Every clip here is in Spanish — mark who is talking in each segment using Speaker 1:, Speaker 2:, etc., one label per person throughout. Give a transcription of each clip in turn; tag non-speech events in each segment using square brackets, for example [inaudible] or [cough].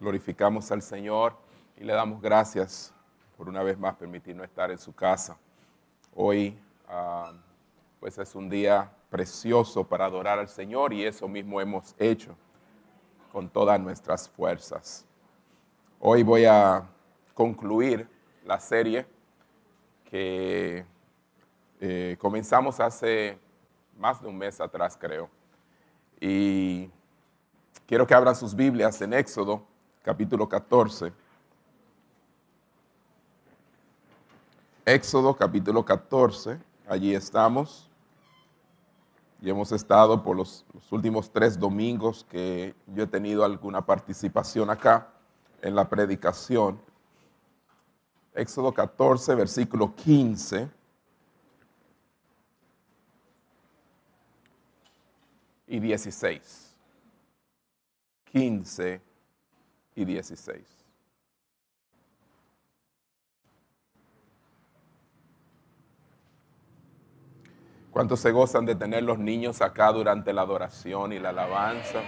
Speaker 1: glorificamos al Señor y le damos gracias por una vez más permitirnos estar en su casa. Hoy ah, pues es un día precioso para adorar al Señor y eso mismo hemos hecho con todas nuestras fuerzas. Hoy voy a concluir la serie que eh, comenzamos hace más de un mes atrás, creo. Y quiero que abran sus Biblias en Éxodo, capítulo 14. Éxodo, capítulo 14. Allí estamos. Y hemos estado por los, últimos tres domingos que yo he tenido alguna participación acá en la predicación. Éxodo 14, versículo 15. y 16. 15 y 16. ¿Cuántos se gozan de tener los niños acá durante la adoración y la alabanza?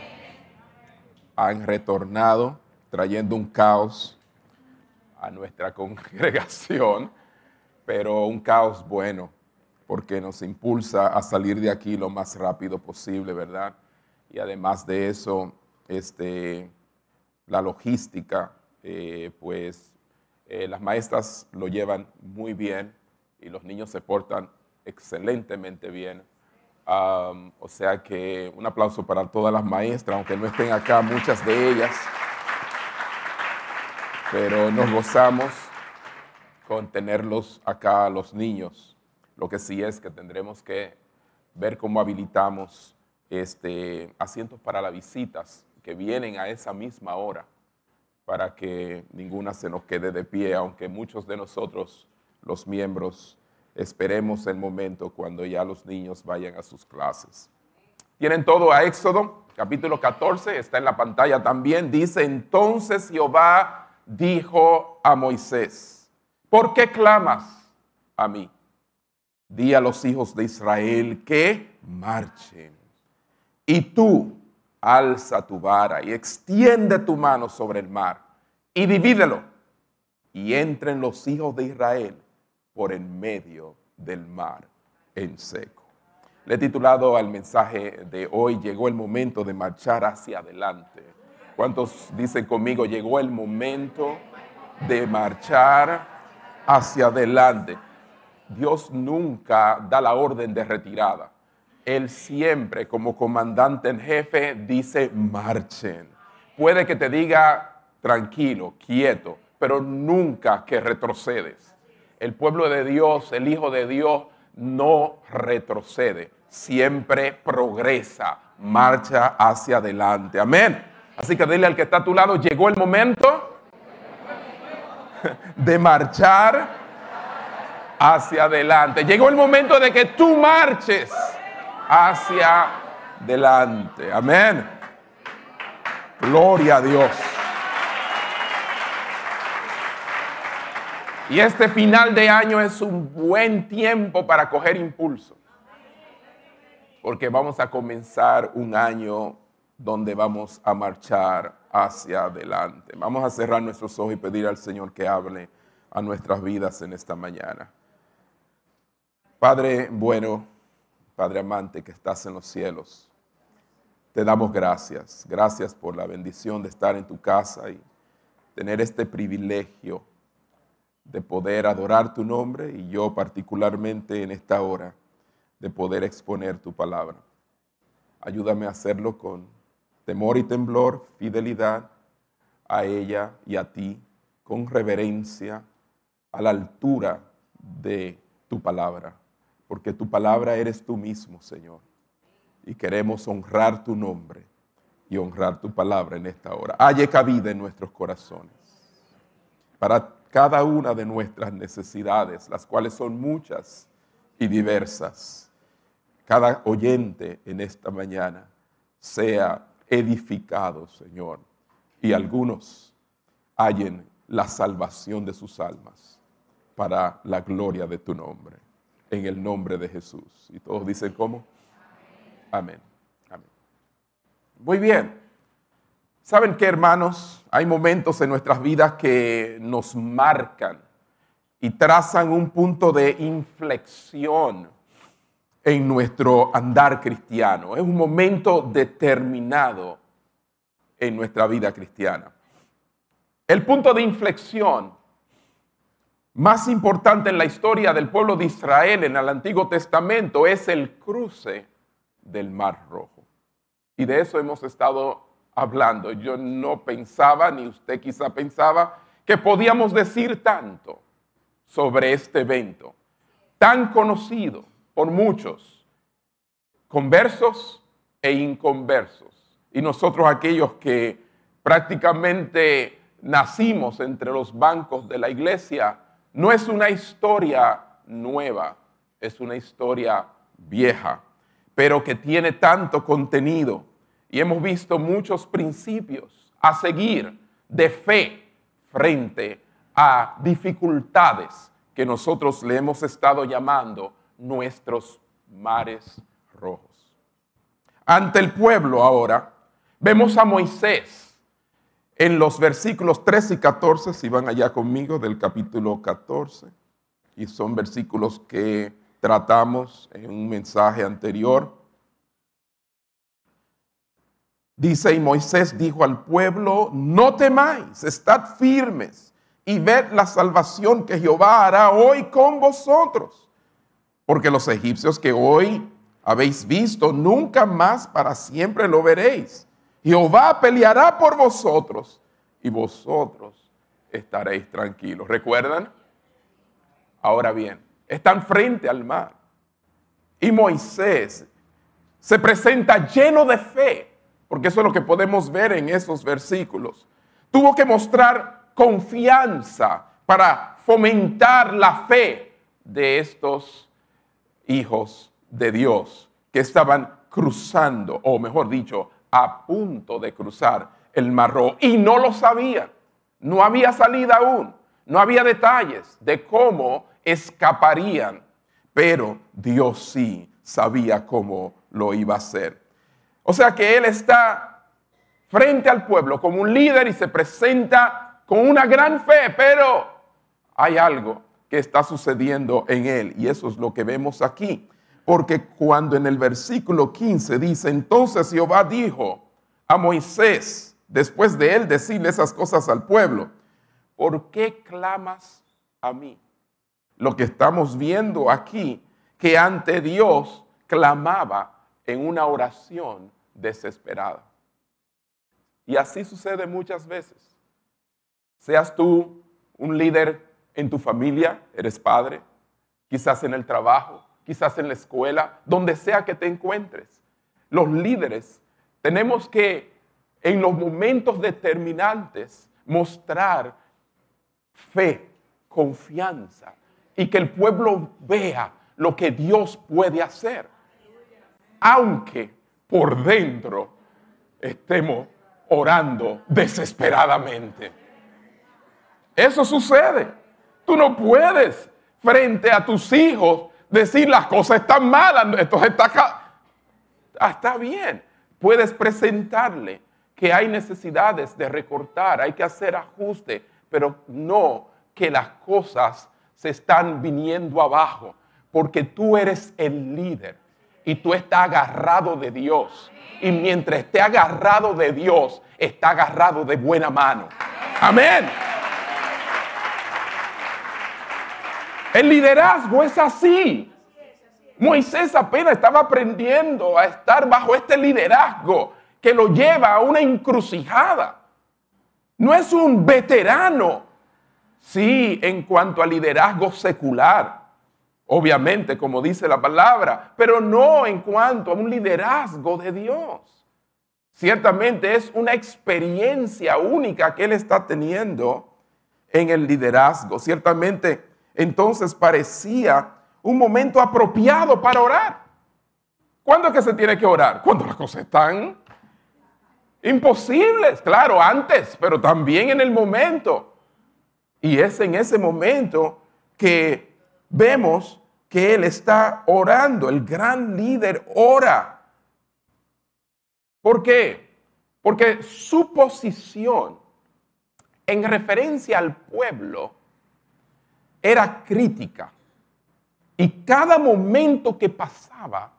Speaker 1: Han retornado trayendo un caos a nuestra [laughs] congregación, pero un caos bueno porque nos impulsa a salir de aquí lo más rápido posible, ¿verdad? Y además de eso, este, la logística, eh, pues eh, las maestras lo llevan muy bien y los niños se portan excelentemente bien. o sea que un aplauso para todas las maestras, aunque no estén acá muchas de ellas, pero nos gozamos con tenerlos acá, los niños. Lo que sí es que tendremos que ver cómo habilitamos este, asientos para las visitas que vienen a esa misma hora para que ninguna se nos quede de pie, aunque muchos de nosotros, los miembros, esperemos el momento cuando ya los niños vayan a sus clases. Tienen todo a Éxodo, capítulo 14, está en la pantalla también, dice, entonces Jehová dijo a Moisés, ¿por qué clamas a mí? di a los hijos de Israel que marchen. Y tú alza tu vara y extiende tu mano sobre el mar y divídelo. Y entren los hijos de Israel por en medio del mar en seco. Le he titulado al mensaje de hoy, llegó el momento de marchar hacia adelante. ¿Cuántos dicen conmigo, llegó el momento de marchar hacia adelante? Dios nunca da la orden de retirada. Él siempre, como comandante en jefe, dice marchen. Puede que te diga tranquilo, quieto, pero nunca que retrocedes. El pueblo de Dios, el Hijo de Dios, no retrocede, siempre progresa, marcha hacia adelante. Amén. Así que dile al que está a tu lado, llegó el momento de marchar hacia adelante. Llegó el momento de que tú marches hacia adelante. Amén. Gloria a Dios. Y este final de año es un buen tiempo para coger impulso. Porque vamos a comenzar un año donde vamos a marchar hacia adelante. Vamos a cerrar nuestros ojos y pedir al Señor que hable a nuestras vidas en esta mañana. Padre bueno, Padre amante que estás en los cielos, te damos gracias. Gracias por la bendición de estar en tu casa y tener este privilegio de poder adorar tu nombre y yo particularmente en esta hora de poder exponer tu palabra. Ayúdame a hacerlo con temor y temblor, fidelidad a ella y a ti, con reverencia, a la altura de tu palabra porque tu palabra eres tú mismo, Señor. Y queremos honrar tu nombre y honrar tu palabra en esta hora. Halle cabida en nuestros corazones para cada una de nuestras necesidades, las cuales son muchas y diversas. Cada oyente en esta mañana sea edificado, Señor, y algunos hallen la salvación de sus almas para la gloria de tu nombre en el nombre de Jesús. Y todos dicen cómo. Amén. Amén. Muy bien. ¿Saben qué, hermanos? Hay momentos en nuestras vidas que nos marcan y trazan un punto de inflexión en nuestro andar cristiano. Es un momento determinado en nuestra vida cristiana. El punto de inflexión más importante en la historia del pueblo de Israel en el Antiguo Testamento es el cruce del Mar Rojo. Y de eso hemos estado hablando. Yo no pensaba, ni usted quizá pensaba, que podíamos decir tanto sobre este evento, tan conocido por muchos, conversos e inconversos. Y nosotros aquellos que prácticamente nacimos entre los bancos de la iglesia, no es una historia nueva, es una historia vieja, pero que tiene tanto contenido y hemos visto muchos principios a seguir de fe frente a dificultades que nosotros le hemos estado llamando nuestros mares rojos. Ante el pueblo ahora, vemos a Moisés en los versículos 13 y 14, si van allá conmigo, del capítulo 14, y son versículos que tratamos en un mensaje anterior. Dice, y Moisés dijo al pueblo, no temáis, estad firmes y ved la salvación que Jehová hará hoy con vosotros. Porque los egipcios que hoy habéis visto, nunca más para siempre lo veréis. Jehová peleará por vosotros y vosotros estaréis tranquilos. ¿Recuerdan? Ahora bien, están frente al mar. Y Moisés se presenta lleno de fe porque eso es lo que podemos ver en esos versículos. Tuvo que mostrar confianza para fomentar la fe de estos hijos de Dios que estaban cruzando, o mejor dicho, a punto de cruzar el mar y no lo sabían. No había salida aún, no había detalles de cómo escaparían, pero Dios sí sabía cómo lo iba a hacer. O sea que él está frente al pueblo como un líder y se presenta con una gran fe, pero hay algo que está sucediendo en él y eso es lo que vemos aquí. Porque cuando en el versículo 15 dice, entonces Jehová dijo a Moisés, después de él decirle esas cosas al pueblo, ¿por qué clamas a mí? Lo que estamos viendo aquí, que ante Dios clamaba en una oración desesperada. Y así sucede muchas veces. Seas tú un líder en tu familia, eres padre, quizás en el trabajo, quizás en la escuela, donde sea que te encuentres. Los líderes tenemos que en los momentos determinantes mostrar fe, confianza y que el pueblo vea lo que Dios puede hacer aunque por dentro estemos orando desesperadamente. Eso sucede. Tú no puedes frente a tus hijos decir las cosas están malas, esto está. Ah, está bien. Puedes presentarle que hay necesidades de recortar, hay que hacer ajustes, pero no que las cosas se están viniendo abajo, porque tú eres el líder y tú estás agarrado de Dios. Y mientras esté agarrado de Dios, está agarrado de buena mano. Amén. El liderazgo es así. Moisés apenas estaba aprendiendo a estar bajo este liderazgo que lo lleva a una encrucijada. No es un veterano, sí, en cuanto a liderazgo secular obviamente, como dice la palabra, pero no en cuanto a un liderazgo de Dios. Ciertamente es una experiencia única que él está teniendo en el liderazgo. Ciertamente, entonces parecía un momento apropiado para orar. ¿Cuándo es que se tiene que orar? Cuando las cosas están imposibles, claro, antes, pero también en el momento. Y es en ese momento que vemos que él está orando. El gran líder ora. ¿Por qué? Porque su posición en referencia al pueblo era crítica. Y cada momento que pasaba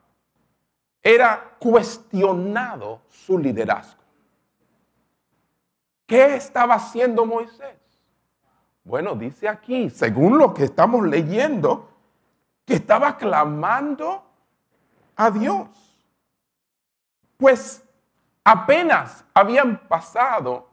Speaker 1: era cuestionado su liderazgo. ¿Qué estaba haciendo Moisés? Bueno, dice aquí, según lo que estamos leyendo, que estaba clamando a Dios. Pues apenas habían pasado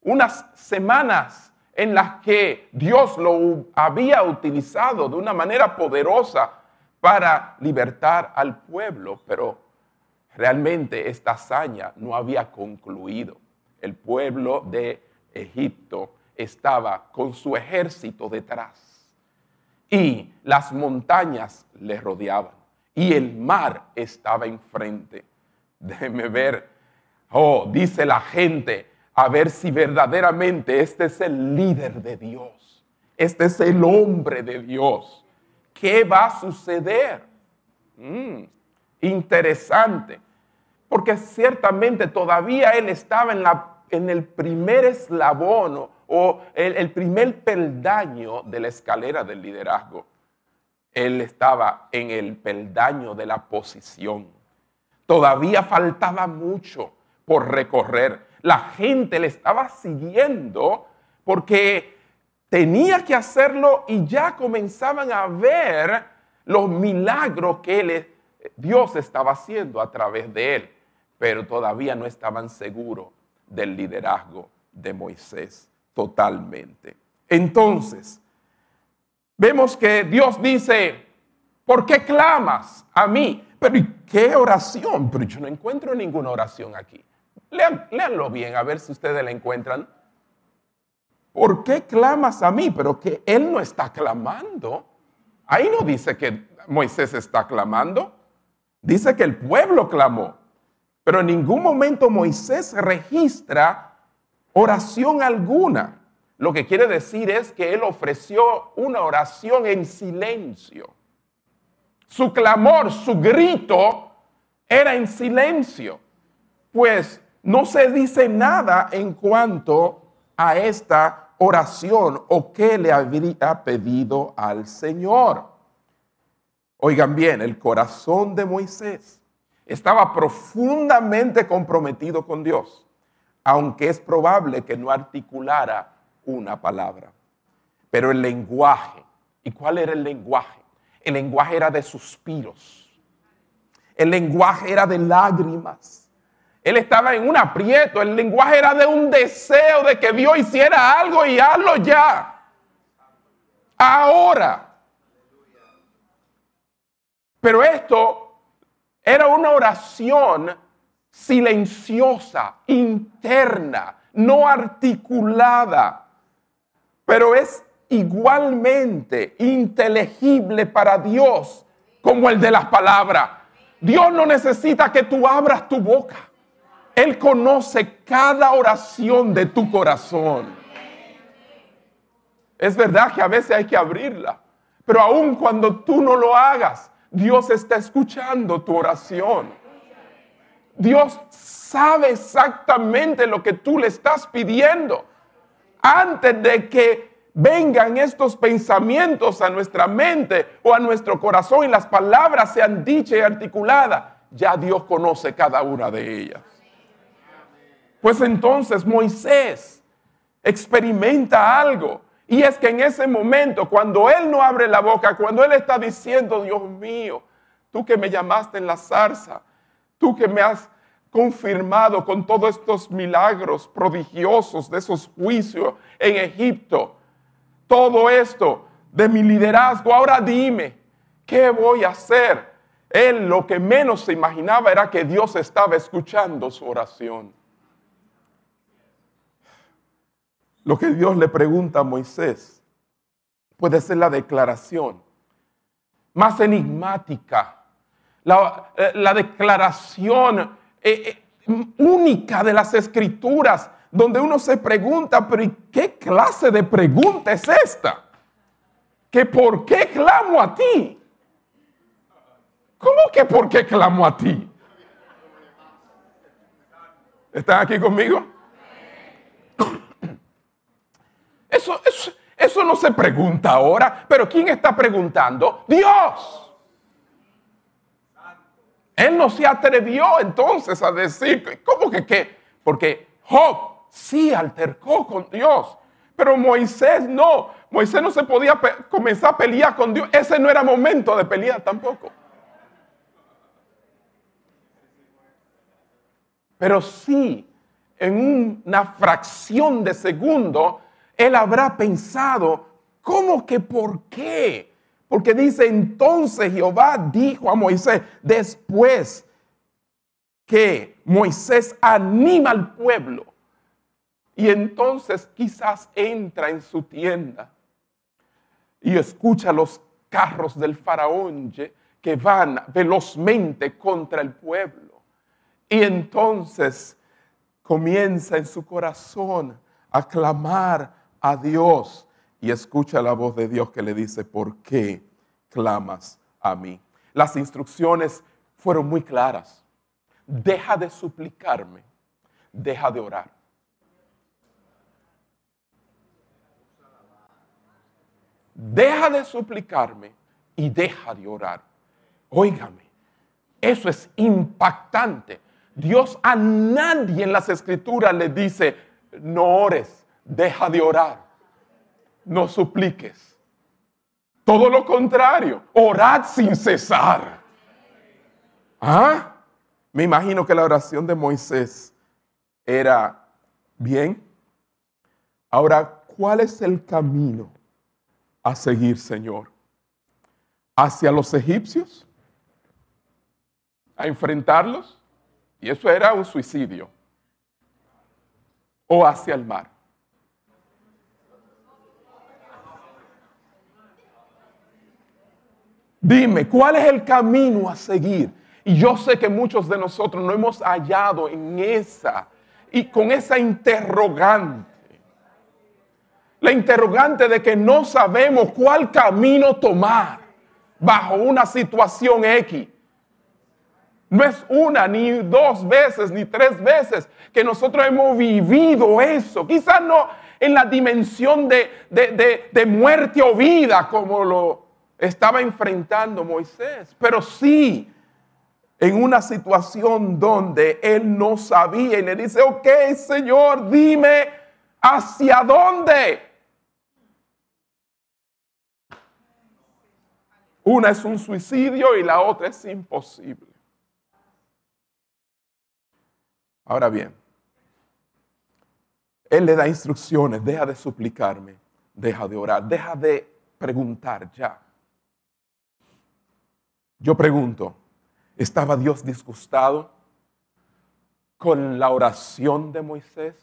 Speaker 1: unas semanas en las que Dios lo había utilizado de una manera poderosa para libertar al pueblo, pero realmente esta hazaña no había concluido. El pueblo de Egipto estaba con su ejército detrás y las montañas le rodeaban y el mar estaba enfrente. Déjeme ver, oh, dice la gente, a ver si verdaderamente este es el líder de Dios, este es el hombre de Dios. ¿Qué va a suceder? Mm, interesante, porque ciertamente todavía él estaba en, la, en el primer eslabón o el, el primer peldaño de la escalera del liderazgo. Él estaba en el peldaño de la posición. Todavía faltaba mucho por recorrer la gente le estaba siguiendo porque tenía que hacerlo y ya comenzaban a ver los milagros que Dios estaba haciendo a través de él, pero todavía no estaban seguros del liderazgo de Moisés totalmente. Entonces, vemos que Dios dice, ¿por qué clamas a mí? Pero ¿y qué oración? Pero yo no encuentro ninguna oración aquí. Leanlo bien, a ver si ustedes la encuentran. ¿Por qué clamas a mí? Pero que él no está clamando. Ahí no dice que Moisés está clamando. Dice que el pueblo clamó. Pero en ningún momento Moisés registra oración alguna. Lo que quiere decir es que él ofreció una oración en silencio. Su clamor, su grito era en silencio. Pues no se dice nada en cuanto a esta oración o qué le habría pedido al Señor. Oigan bien, el corazón de Moisés estaba profundamente comprometido con Dios, aunque es probable que no articulara una palabra. Pero el lenguaje, ¿y cuál era el lenguaje? El lenguaje era de suspiros. El lenguaje era de lágrimas. Él estaba en un aprieto. El lenguaje era de un deseo de que Dios hiciera algo y hazlo ya. Ahora. Pero esto era una oración silenciosa, interna, no articulada, pero es igualmente inteligible para Dios como el de las palabras. Dios no necesita que tú abras tu boca. Él conoce cada oración de tu corazón. Es verdad que a veces hay que abrirla, pero aun cuando tú no lo hagas, Dios está escuchando tu oración. Dios sabe exactamente lo que tú le estás pidiendo. Antes de que vengan estos pensamientos a nuestra mente o a nuestro corazón y las palabras sean dichas y articuladas, ya Dios conoce cada una de ellas. Pues entonces Moisés experimenta algo. Y es que en ese momento, cuando él no abre la boca, cuando él está diciendo, Dios mío, tú que me llamaste en la zarza, tú que me has confirmado con todos estos milagros prodigiosos de esos juicios en Egipto, todo esto de mi liderazgo, ahora dime, ¿qué voy a hacer? Él lo que menos se imaginaba era que Dios estaba escuchando su oración. Lo que Dios le pregunta a Moisés puede ser la declaración más enigmática, la, eh, declaración eh, eh, única de las escrituras, donde uno se pregunta, pero qué clase de pregunta es esta? ¿Que por qué clamo a ti? ¿Cómo que por qué clamo a ti? ¿Están aquí conmigo? Eso, eso, no se pregunta ahora, pero ¿quién está preguntando? Dios. Él no se atrevió entonces a decir, ¿cómo que qué? Porque Job sí altercó con Dios, pero Moisés no. Moisés no se podía comenzar a pelear con Dios. Ese no era momento de pelear tampoco. Pero sí, en una fracción de segundo, él habrá pensado, ¿cómo que por qué? Porque dice, entonces Jehová dijo a Moisés, después que Moisés anima al pueblo, y entonces quizás entra en su tienda y escucha los carros del faraón que van velozmente contra el pueblo. Y entonces comienza en su corazón a clamar a Dios y escucha la voz de Dios que le dice, ¿por qué clamas a mí? Las instrucciones fueron muy claras. Deja de suplicarme, deja de orar. Deja de suplicarme y deja de orar. Óigame, eso es impactante. Dios a nadie en las escrituras le dice, no ores, deja de orar, no supliques. Todo lo contrario, orad sin cesar. ¿Ah? Me imagino que la oración de Moisés era, bien, ahora, ¿cuál es el camino a seguir, Señor? ¿Hacia los egipcios? ¿A enfrentarlos? Y eso era un suicidio. ¿O hacia el mar? Dime, ¿cuál es el camino a seguir? Y yo sé que muchos de nosotros no hemos hallado en esa y con esa interrogante. La interrogante de que no sabemos cuál camino tomar bajo una situación X. No es una, ni dos veces, ni tres veces que nosotros hemos vivido eso. Quizás no en la dimensión de, de, de muerte o vida como lo estaba enfrentando Moisés, pero sí en una situación donde él no sabía y le dice, ok Señor, dime hacia dónde. Una es un suicidio y la otra es imposible. Ahora bien, Él le da instrucciones, deja de suplicarme, deja de orar, deja de preguntar ya. Yo pregunto, ¿estaba Dios disgustado con la oración de Moisés?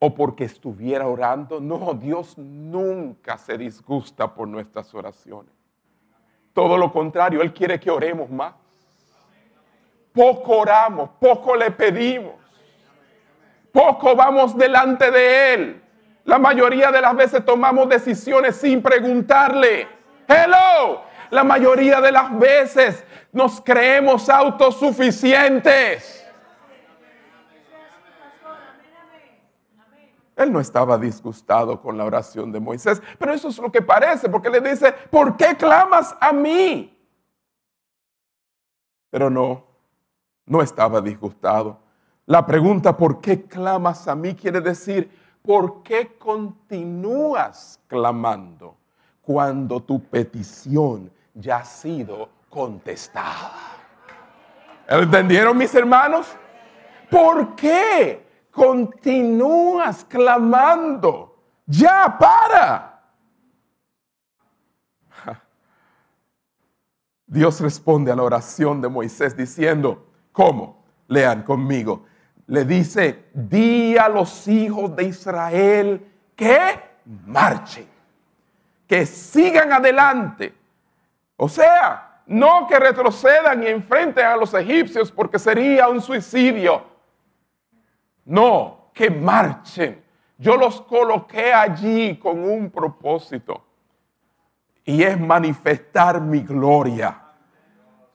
Speaker 1: ¿O porque estuviera orando? No, Dios nunca se disgusta por nuestras oraciones. Todo lo contrario, Él quiere que oremos más. Poco oramos, poco le pedimos. Poco vamos delante de Él. La mayoría de las veces tomamos decisiones sin preguntarle. Hello, la mayoría de las veces nos creemos autosuficientes. Él no estaba disgustado con la oración de Moisés, pero eso es lo que parece, porque le dice, ¿por qué clamas a mí? Pero no, no estaba disgustado. La pregunta, ¿por qué clamas a mí? quiere decir, ¿por qué continúas clamando cuando tu petición ya ha sido contestada. ¿Entendieron mis hermanos? ¿Por qué continúas clamando? Ya para. [laughs] Dios responde a la oración de Moisés diciendo, ¿cómo? Lean conmigo. Le dice, di a los hijos de Israel que marchen, que sigan adelante o sea, no que retrocedan y enfrenten a los egipcios porque sería un suicidio. No, que marchen. Yo los coloqué allí con un propósito y es manifestar mi gloria.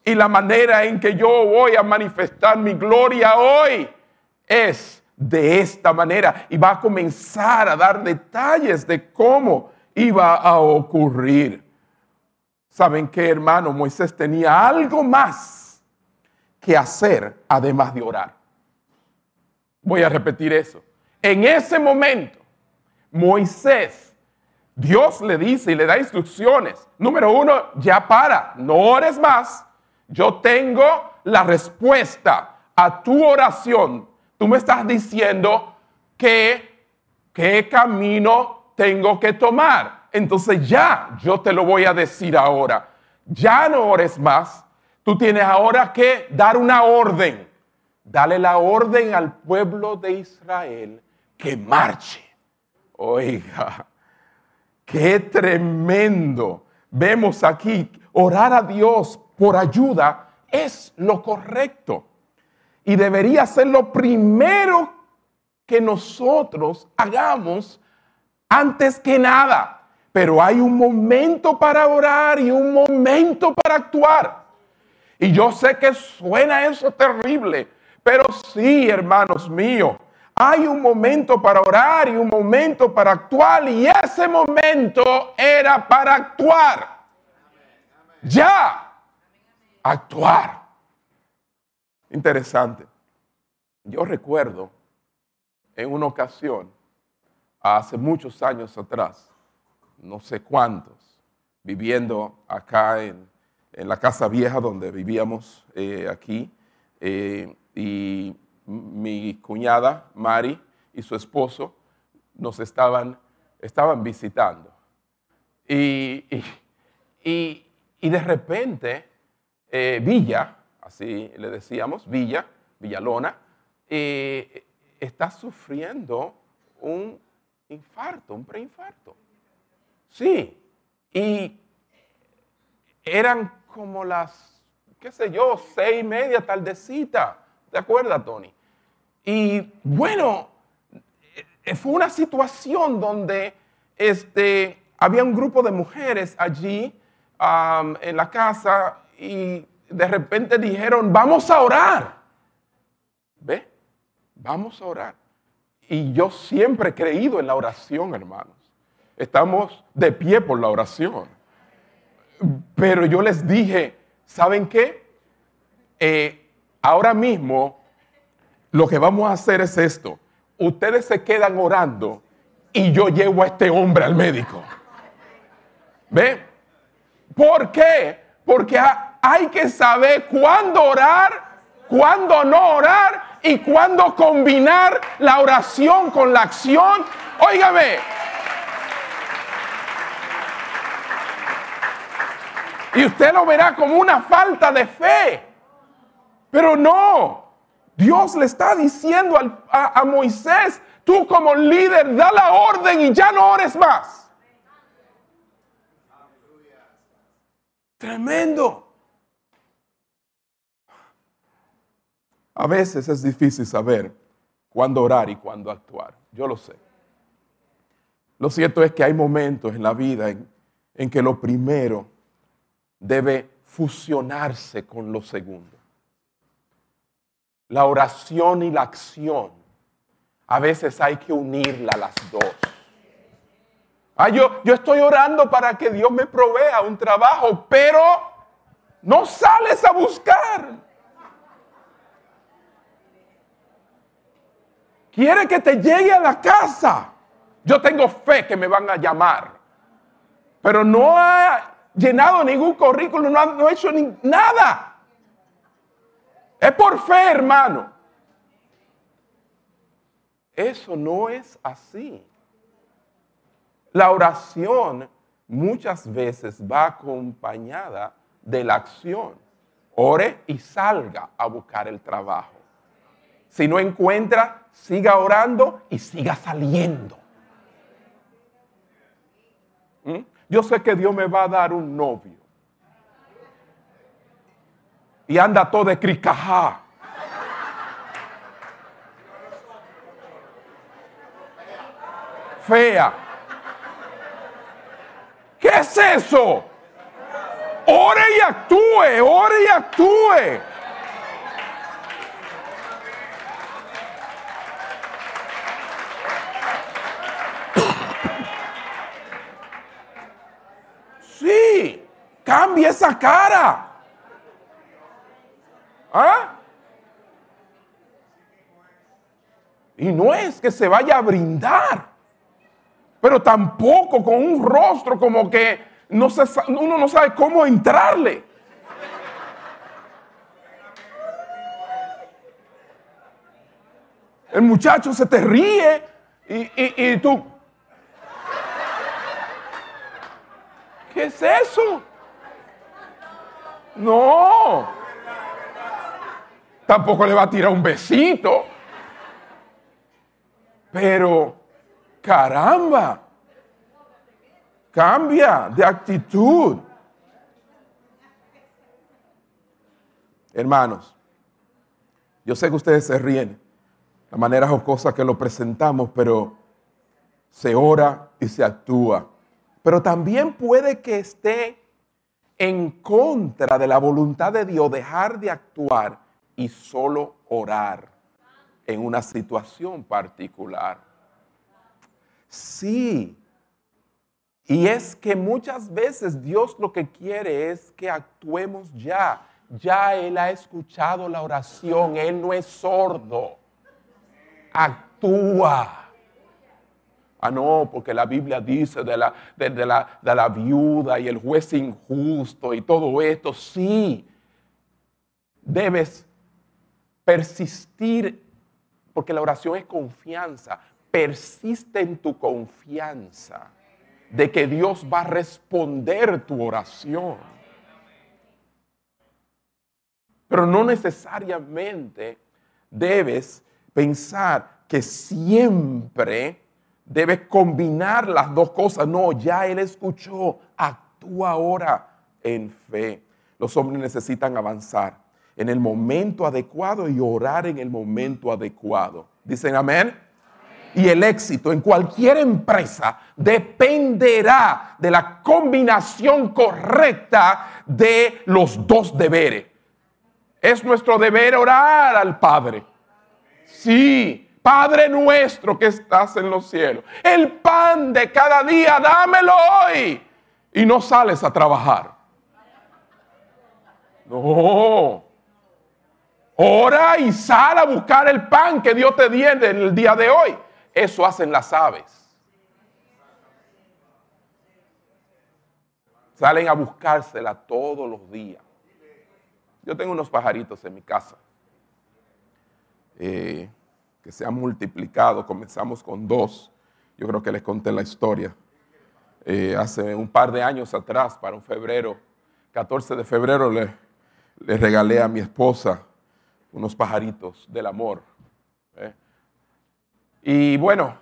Speaker 1: Y la manera en que yo voy a manifestar mi gloria hoy es de esta manera y va a comenzar a dar detalles de cómo iba a ocurrir. ¿Saben qué, hermano? Moisés tenía algo más que hacer además de orar. Voy a repetir eso. En ese momento, Moisés, Dios le dice y le da instrucciones. Número uno, ya para, no ores más. Yo tengo la respuesta a tu oración. Tú me estás diciendo que qué camino tengo que tomar. Entonces ya, yo te lo voy a decir ahora. Ya no ores más. Tú tienes ahora que dar una orden. Dale la orden al pueblo de Israel que marche. Oiga, qué tremendo. Vemos aquí, orar a Dios por ayuda es lo correcto. Y debería ser lo primero que nosotros hagamos antes que nada. Pero hay un momento para orar y un momento para actuar. Y yo sé que suena eso terrible, pero sí, hermanos míos, hay un momento para orar y un momento para actuar y ese momento era para actuar. Ya, actuar. Interesante. Yo recuerdo en una ocasión, hace muchos años atrás, no sé cuántos, viviendo acá en, la casa vieja donde vivíamos eh, aquí, eh, y mi cuñada Mari y su esposo nos estaban, estaban visitando. Y, de repente, eh, Villa, así le decíamos, Villa, Villalona, está sufriendo un infarto, un preinfarto. Sí, y eran como las, qué sé yo, seis y media, tardecita. ¿Te acuerdas, Tony? Y bueno, eh, fue una situación donde este, había un grupo de mujeres allí en la casa y de repente dijeron, vamos a orar. ¿Ve? Vamos a orar. Y yo siempre he creído en la oración, hermanos. Estamos de pie por la oración. Pero yo les dije, ¿saben qué? Eh, Ahora mismo lo que vamos a hacer es esto. Ustedes se quedan orando y yo llevo a este hombre al médico. ¿Ve? ¿Por qué? Porque hay que saber cuándo orar, cuándo no orar y cuándo combinar la oración con la acción. Óigame. Y usted lo verá como una falta de fe. Pero no, Dios le está diciendo a, Moisés, tú como líder, da la orden y ya no ores más. Tremendo. A veces es difícil saber cuándo orar y cuándo actuar. Yo lo sé. Lo cierto es que hay momentos en la vida en, en que lo primero debe fusionarse con lo segundo la oración y la acción, a veces hay que unirla las dos. Ah, yo, yo estoy orando para que Dios me provea un trabajo, pero no sales a buscar. Quiere que te llegue a la casa. Yo tengo fe que me van a llamar, pero no ha llenado ningún currículum, no ha, no hecho ni, nada. Es por fe, hermano. Eso no es así. La oración muchas veces va acompañada de la acción. Ore y salga a buscar el trabajo. Si no encuentra, siga orando y siga saliendo. ¿Mm? Yo sé que Dios me va a dar un novio y anda todo de cricajá. Fea. ¿Qué es eso? Ore y actúe, ore y actúe. Esa cara? ¿Ah? Y no es que se vaya a brindar, pero tampoco con un rostro como que no se, uno no sabe cómo entrarle. El muchacho se te ríe y, y tú... ¿Qué es eso? No. Tampoco le va a tirar un besito. Pero, caramba, cambia de actitud. Hermanos, yo sé que ustedes se ríen, la manera jocosa que lo presentamos, pero se ora y se actúa. Pero también puede que esté en contra de la voluntad de Dios dejar de actuar y solo orar en una situación particular. Sí. Y es que muchas veces Dios lo que quiere es que actuemos ya. Ya Él ha escuchado la oración, Él no es sordo. Actúa. Ah, no, porque la Biblia dice de la, de, la, de la viuda y el juez injusto y todo esto. Sí, debes persistir porque la oración es confianza. Persiste en tu confianza de que Dios va a responder tu oración. Pero no necesariamente debes pensar que siempre debes combinar las dos cosas. No, ya Él escuchó, actúa ahora en fe. Los hombres necesitan avanzar en el momento adecuado y orar en el momento adecuado. Dicen amén. Y el éxito en cualquier empresa dependerá de la combinación correcta de los dos deberes. Es nuestro deber orar al Padre. Sí, Padre nuestro que estás en los cielos. El pan de cada día, dámelo hoy. Y no sales a trabajar. No. Ora y sal a buscar el pan que Dios te dio en el día de hoy. Eso hacen las aves. Salen a buscársela todos los días. Yo tengo unos pajaritos en mi casa eh, que se han multiplicado. Comenzamos con dos. Yo creo que les conté la historia. Eh, hace un par de años atrás, para un febrero, 14 de febrero, le, le regalé a mi esposa unos pajaritos del amor. ¿eh? Y bueno,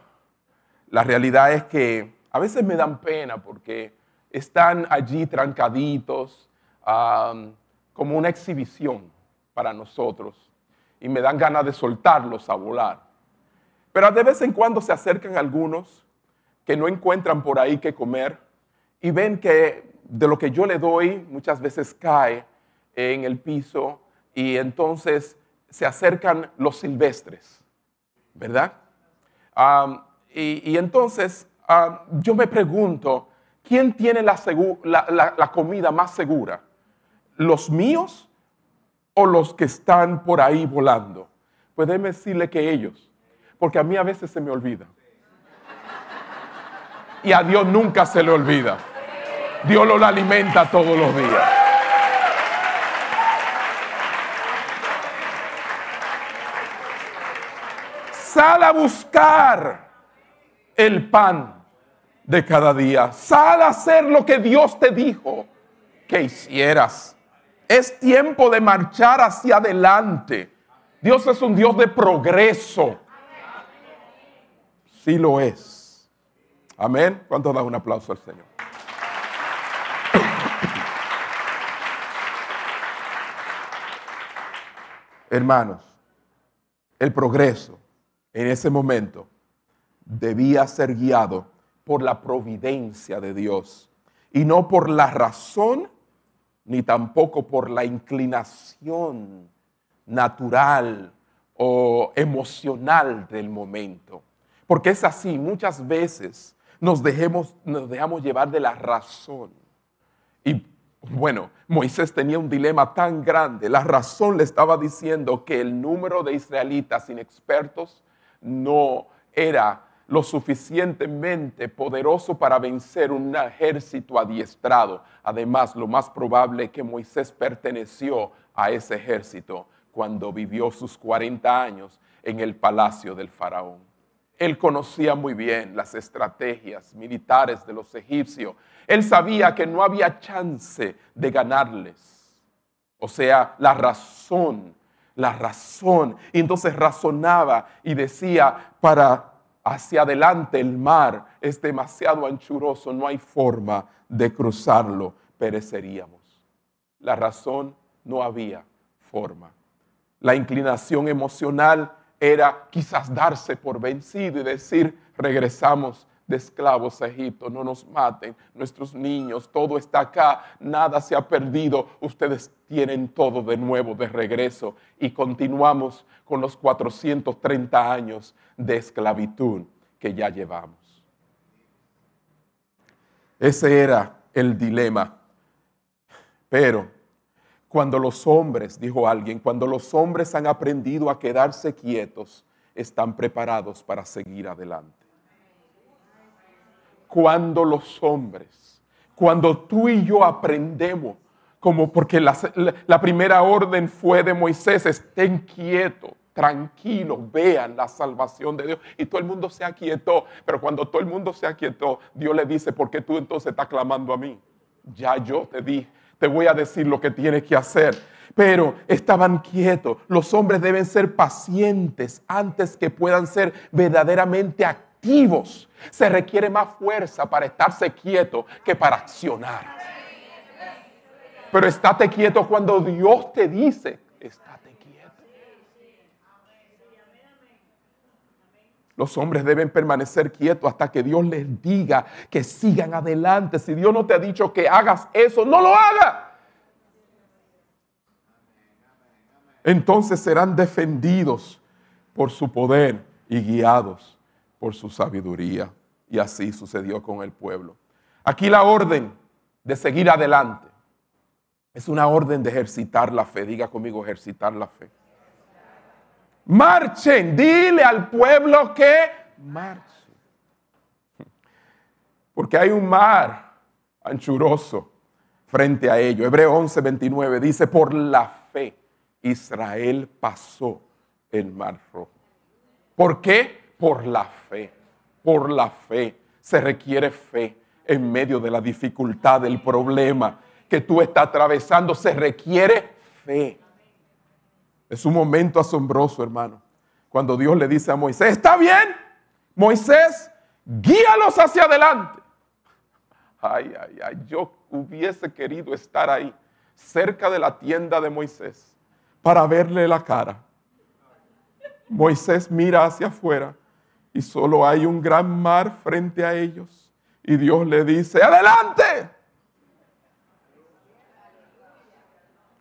Speaker 1: la realidad es que a veces me dan pena porque están allí trancaditos como una exhibición para nosotros y me dan ganas de soltarlos a volar. Pero de vez en cuando se acercan algunos que no encuentran por ahí qué comer y ven que de lo que yo le doy muchas veces cae en el piso y entonces se acercan los silvestres, ¿verdad? y, entonces yo me pregunto, ¿quién tiene la, comida más segura? ¿Los míos o los que están por ahí volando? Pues decirle que ellos, porque a mí a veces se me olvida. Y a Dios nunca se le olvida. Dios lo alimenta todos los días. Sal a buscar el pan de cada día. Sal a hacer lo que Dios te dijo que hicieras. Es tiempo de marchar hacia adelante. Dios es un Dios de progreso. Sí lo es. Amén. ¿Cuánto da un aplauso al Señor? Hermanos, el progreso en ese momento debía ser guiado por la providencia de Dios y no por la razón ni tampoco por la inclinación natural o emocional del momento. Porque es así, muchas veces nos, dejemos, nos dejamos llevar de la razón y Bueno, Moisés tenía un dilema tan grande. La razón le estaba diciendo que el número de israelitas inexpertos no era lo suficientemente poderoso para vencer un ejército adiestrado. Además, lo más probable es que Moisés perteneció a ese ejército cuando vivió sus 40 años en el palacio del faraón. Él conocía muy bien las estrategias militares de los egipcios. Él sabía que no había chance de ganarles. O sea, la razón, la razón. Y entonces razonaba y decía, para hacia adelante el mar es demasiado anchuroso, no hay forma de cruzarlo, pereceríamos. La razón no había forma. La inclinación emocional era quizás darse por vencido y decir, regresamos de esclavos a Egipto, no nos maten, nuestros niños, todo está acá, nada se ha perdido, ustedes tienen todo de nuevo, de regreso, y continuamos con los 430 años de esclavitud que ya llevamos. Ese era el dilema. Pero cuando los hombres, dijo alguien, cuando los hombres han aprendido a quedarse quietos, están preparados para seguir adelante cuando los hombres, cuando tú y yo aprendemos, como porque la, primera orden fue de Moisés, estén quietos, tranquilos, vean la salvación de Dios. Y todo el mundo se aquietó, pero cuando todo el mundo se aquietó, Dios le dice, ¿por qué tú entonces estás clamando a mí? Ya yo te di, te voy a decir lo que tienes que hacer. Pero estaban quietos. Los hombres deben ser pacientes antes que puedan ser verdaderamente activos se requiere más fuerza para estarse quieto que para accionar. Pero estate quieto cuando Dios te dice, estate quieto. Los hombres deben permanecer quietos hasta que Dios les diga que sigan adelante. Si Dios no te ha dicho que hagas eso, no lo hagas. Entonces serán defendidos por su poder y guiados por su sabiduría. Y así sucedió con el pueblo. Aquí la orden de seguir adelante es una orden de ejercitar la fe. Diga conmigo, ejercitar la fe. Marchen, dile al pueblo que marche. Porque hay un mar anchuroso frente a ello. Hebreo 11, 29 dice, por la fe Israel pasó el mar rojo. ¿Por qué? Por la fe. Por la fe. Se requiere fe en medio de la dificultad, del problema que tú estás atravesando. Se requiere fe. Es un momento asombroso, hermano. Cuando Dios le dice a Moisés, está bien, Moisés, guíalos hacia adelante. Ay, ay, ay, yo hubiese querido estar ahí, cerca de la tienda de Moisés, para verle la cara. Moisés mira hacia afuera y solo hay un gran mar frente a ellos. Y Dios le dice, adelante.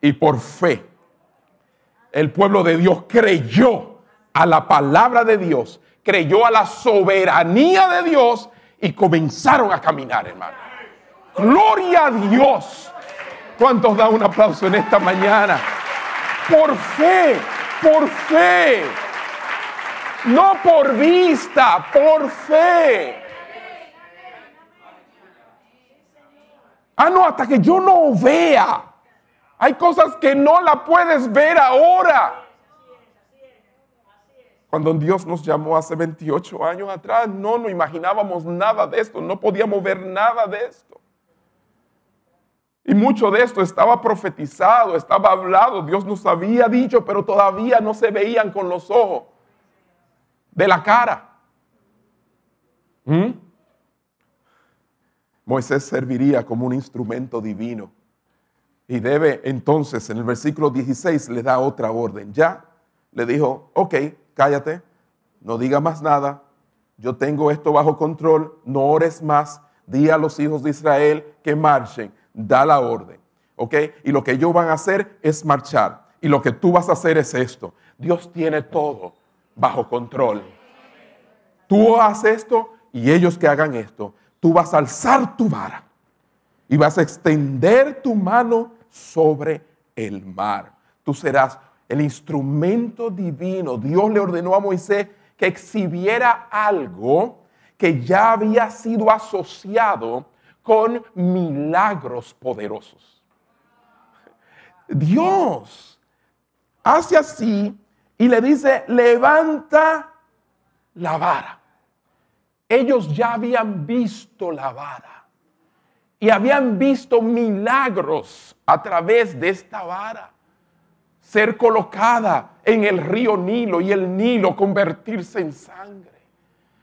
Speaker 1: Y por fe, el pueblo de Dios creyó a la palabra de Dios, creyó a la soberanía de Dios y comenzaron a caminar, hermano. Gloria a Dios. ¿Cuántos dan un aplauso en esta mañana? Por fe, por fe no por vista, por fe. Ah, no, hasta que yo no vea. Hay cosas que no la puedes ver ahora. Cuando Dios nos llamó hace 28 años atrás, no nos imaginábamos nada de esto, no podíamos ver nada de esto. Y mucho de esto estaba profetizado, estaba hablado, Dios nos había dicho, pero todavía no se veían con los ojos de la cara. ¿Mm? Moisés serviría como un instrumento divino. Y debe entonces, en el versículo 16, le da otra orden. Ya le dijo, ok, cállate, no diga más nada, yo tengo esto bajo control, no ores más, di a los hijos de Israel que marchen, da la orden. ¿Ok? Y lo que ellos van a hacer es marchar. Y lo que tú vas a hacer es esto. Dios tiene todo bajo control. Tú haces esto y ellos que hagan esto, tú vas a alzar tu vara y vas a extender tu mano sobre el mar. Tú serás el instrumento divino. Dios le ordenó a Moisés que exhibiera algo que ya había sido asociado con milagros poderosos. Dios hace así y le dice, levanta la vara. Ellos ya habían visto la vara y habían visto milagros a través de esta vara. Ser colocada en el río Nilo y el Nilo convertirse en sangre.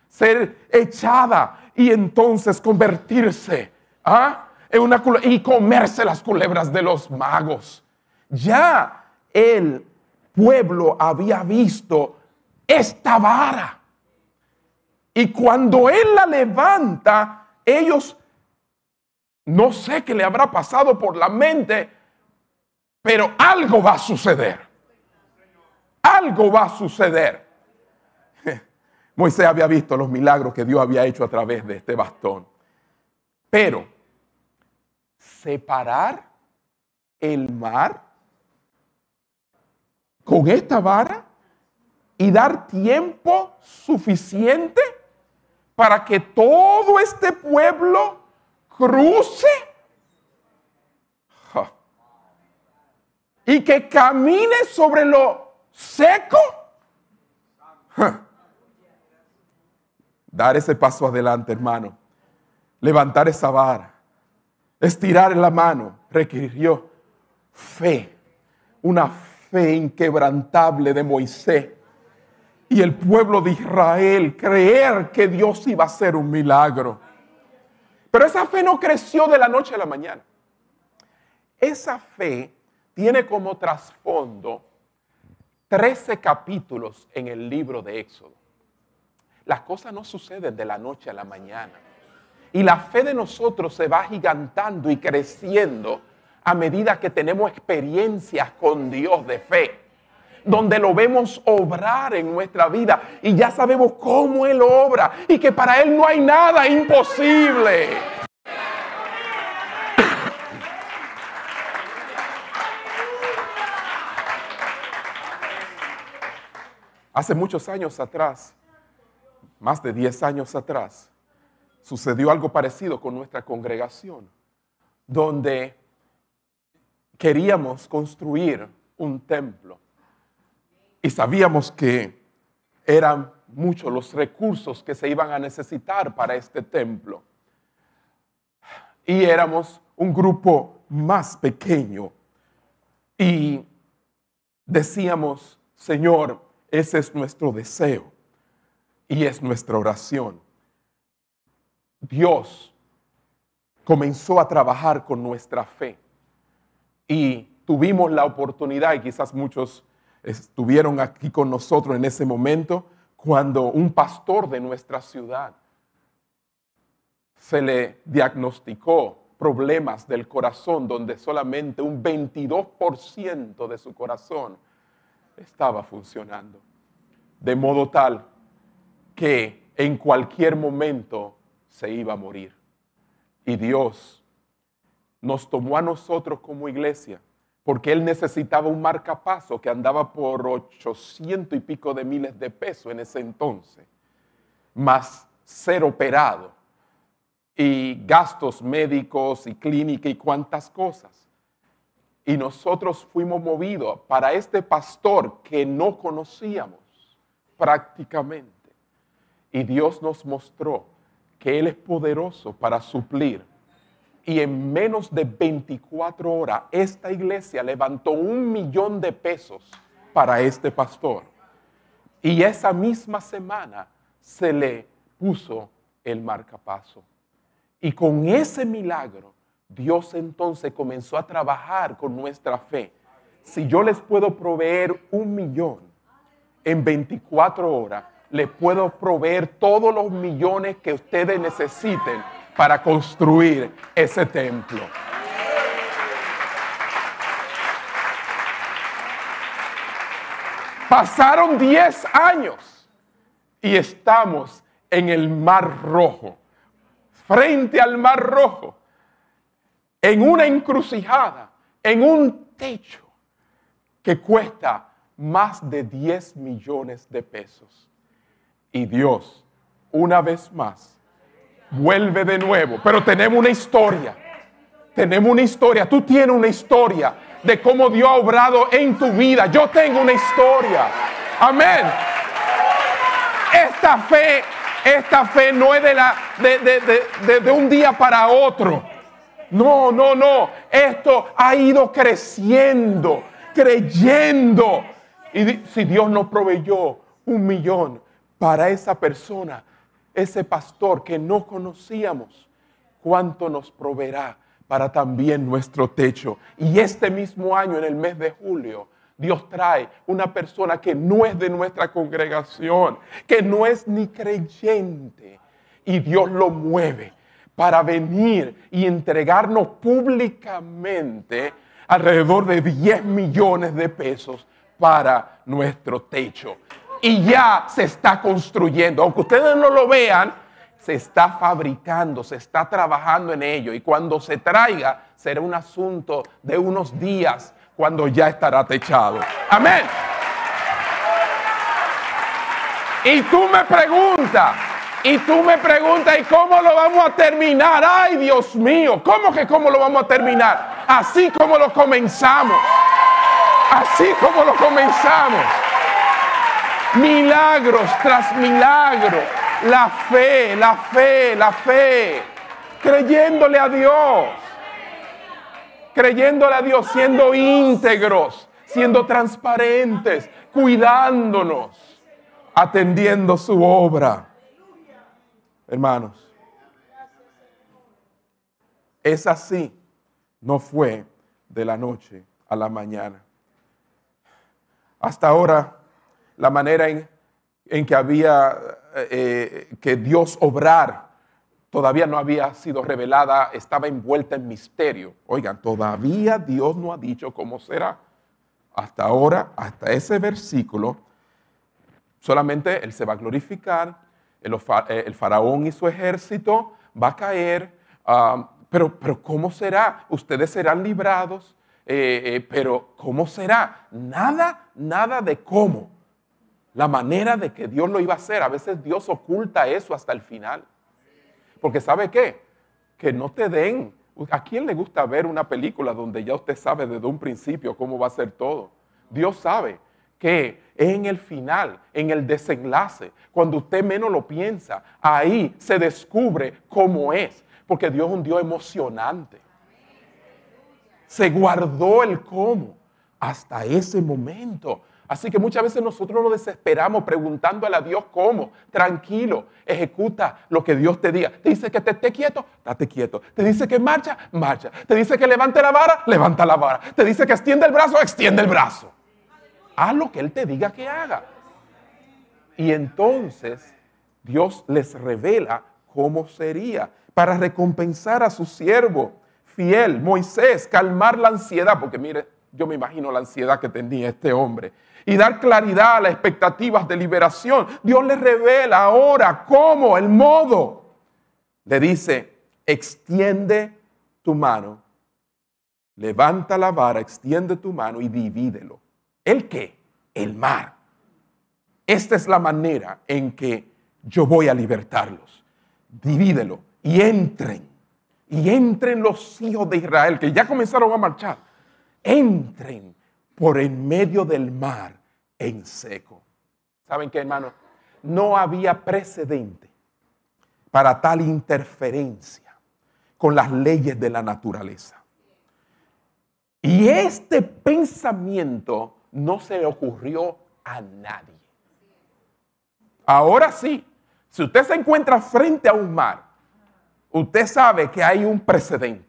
Speaker 1: Ser echada y entonces convertirse ¿ah? en una y comerse las culebras de los magos. Ya el pueblo había visto esta vara. Y cuando él la levanta, ellos no sé qué le habrá pasado por la mente, pero algo va a suceder. Algo va a suceder. [laughs] Moisés había visto los milagros que Dios había hecho a través de este bastón. Pero separar el mar con esta vara y dar tiempo suficiente para que todo este pueblo cruce y que camine sobre lo seco. Dar ese paso adelante, hermano. Levantar esa vara. Estirar la mano requirió fe. Una fe inquebrantable de Moisés. Y el pueblo de Israel creer que Dios iba a hacer un milagro. Pero esa fe no creció de la noche a la mañana. Esa fe tiene como trasfondo 13 capítulos en el libro de Éxodo. Las cosas no suceden de la noche a la mañana. Y la fe de nosotros se va gigantando y creciendo a medida que tenemos experiencias con Dios de fe, donde lo vemos obrar en nuestra vida y ya sabemos cómo Él obra y que para Él no hay nada imposible. Hace muchos años atrás, más de 10 años atrás, sucedió algo parecido con nuestra congregación, donde queríamos construir un templo y sabíamos que eran muchos los recursos que se iban a necesitar para este templo. Y éramos un grupo más pequeño y decíamos, Señor, ese es nuestro deseo y es nuestra oración. Dios comenzó a trabajar con nuestra fe y tuvimos la oportunidad, y quizás muchos estuvieron aquí con nosotros en ese momento, cuando un pastor de nuestra ciudad se le diagnosticó problemas del corazón, donde solamente un 22% de su corazón estaba funcionando. De modo tal que en cualquier momento se iba a morir. Y Dios nos tomó a nosotros como iglesia porque Él necesitaba un marcapaso que andaba por 800 y pico de miles de pesos en ese entonces, más ser operado y gastos médicos y clínica y cuantas cosas. Y nosotros fuimos movidos para este pastor que no conocíamos prácticamente. Y Dios nos mostró que Él es poderoso para suplir. Y en menos de 24 horas, esta iglesia levantó un millón de pesos para este pastor. Y esa misma semana se le puso el marcapaso. Y con ese milagro, Dios entonces comenzó a trabajar con nuestra fe. Si yo les puedo proveer un millón en 24 horas, le puedo proveer todos los millones que ustedes necesiten para construir ese templo. Pasaron 10 años y estamos en el Mar Rojo, frente al Mar Rojo. en una encrucijada, en un techo que cuesta más de 10 millones de pesos. Y Dios, una vez más, vuelve de nuevo. Pero tenemos una historia. Tenemos una historia. Tú tienes una historia de cómo Dios ha obrado en tu vida. Yo tengo una historia. Amén. Esta fe, esta fe no es de, de, un día para otro. No, no, no. Esto ha ido creciendo, creyendo. Y si Dios nos proveyó un millón para esa persona, ese pastor que no conocíamos, ¿cuánto nos proveerá para también nuestro techo? Y este mismo año, en el mes de julio, Dios trae una persona que no es de nuestra congregación, que no es ni creyente, y Dios lo mueve para venir y entregarnos públicamente alrededor de 10 millones de pesos para nuestro techo. Y ya se está construyendo, aunque ustedes no lo vean, se está fabricando, se está trabajando en ello. Y cuando se traiga, será un asunto de unos días cuando ya estará techado. Amén. Y tú me preguntas, y tú me preguntas, ¿y cómo lo vamos a terminar? Ay, Dios mío, ¿cómo que cómo lo vamos a terminar? Así como lo comenzamos. Así como lo comenzamos. Milagros tras milagros. La fe, la fe, la fe. Creyéndole a Dios. Creyéndole a Dios, siendo íntegros, siendo transparentes, cuidándonos, atendiendo su obra hermanos. Es así, no fue de la noche a la mañana. Hasta ahora, la manera en, que había eh, que Dios obrar todavía no había sido revelada, estaba envuelta en misterio. Oigan, todavía Dios no ha dicho cómo será. Hasta ahora, hasta ese versículo, solamente Él se va a glorificar, eh, el, faraón y su ejército va a caer, pero, pero ¿cómo será? Ustedes serán librados, eh, eh, pero ¿cómo será? Nada, nada de cómo. La manera de que Dios lo iba a hacer. A veces Dios oculta eso hasta el final. Porque ¿sabe qué? Que no te den. ¿A quién le gusta ver una película donde ya usted sabe desde un principio cómo va a ser todo? Dios sabe que en el final, en el desenlace, cuando usted menos lo piensa, ahí se descubre cómo es, porque Dios es un Dios emocionante. Se guardó el cómo hasta ese momento. Así que muchas veces nosotros nos desesperamos preguntándole a Dios cómo. Tranquilo, ejecuta lo que Dios te diga. Te dice que te esté quieto, estate quieto. Te dice que marcha, marcha. Te dice que levante la vara, levanta la vara. Te dice que extiende el brazo, extiende el brazo haz lo que Él te diga que haga. Y entonces Dios les revela cómo sería para recompensar a su siervo fiel, Moisés, calmar la ansiedad, porque mire, yo me imagino la ansiedad que tenía este hombre, y dar claridad a las expectativas de liberación. Dios le revela ahora cómo, el modo. Le dice, extiende tu mano, levanta la vara, extiende tu mano y divídelo. ¿El qué? El mar. Esta es la manera en que yo voy a libertarlos. Divídelo y entren. Y entren los hijos de Israel que ya comenzaron a marchar. Entren por en medio del mar en seco. ¿Saben qué, hermano? No había precedente para tal interferencia con las leyes de la naturaleza. Y este pensamiento no se le ocurrió a nadie. Ahora sí, si usted se encuentra frente a un mar, usted sabe que hay un precedente.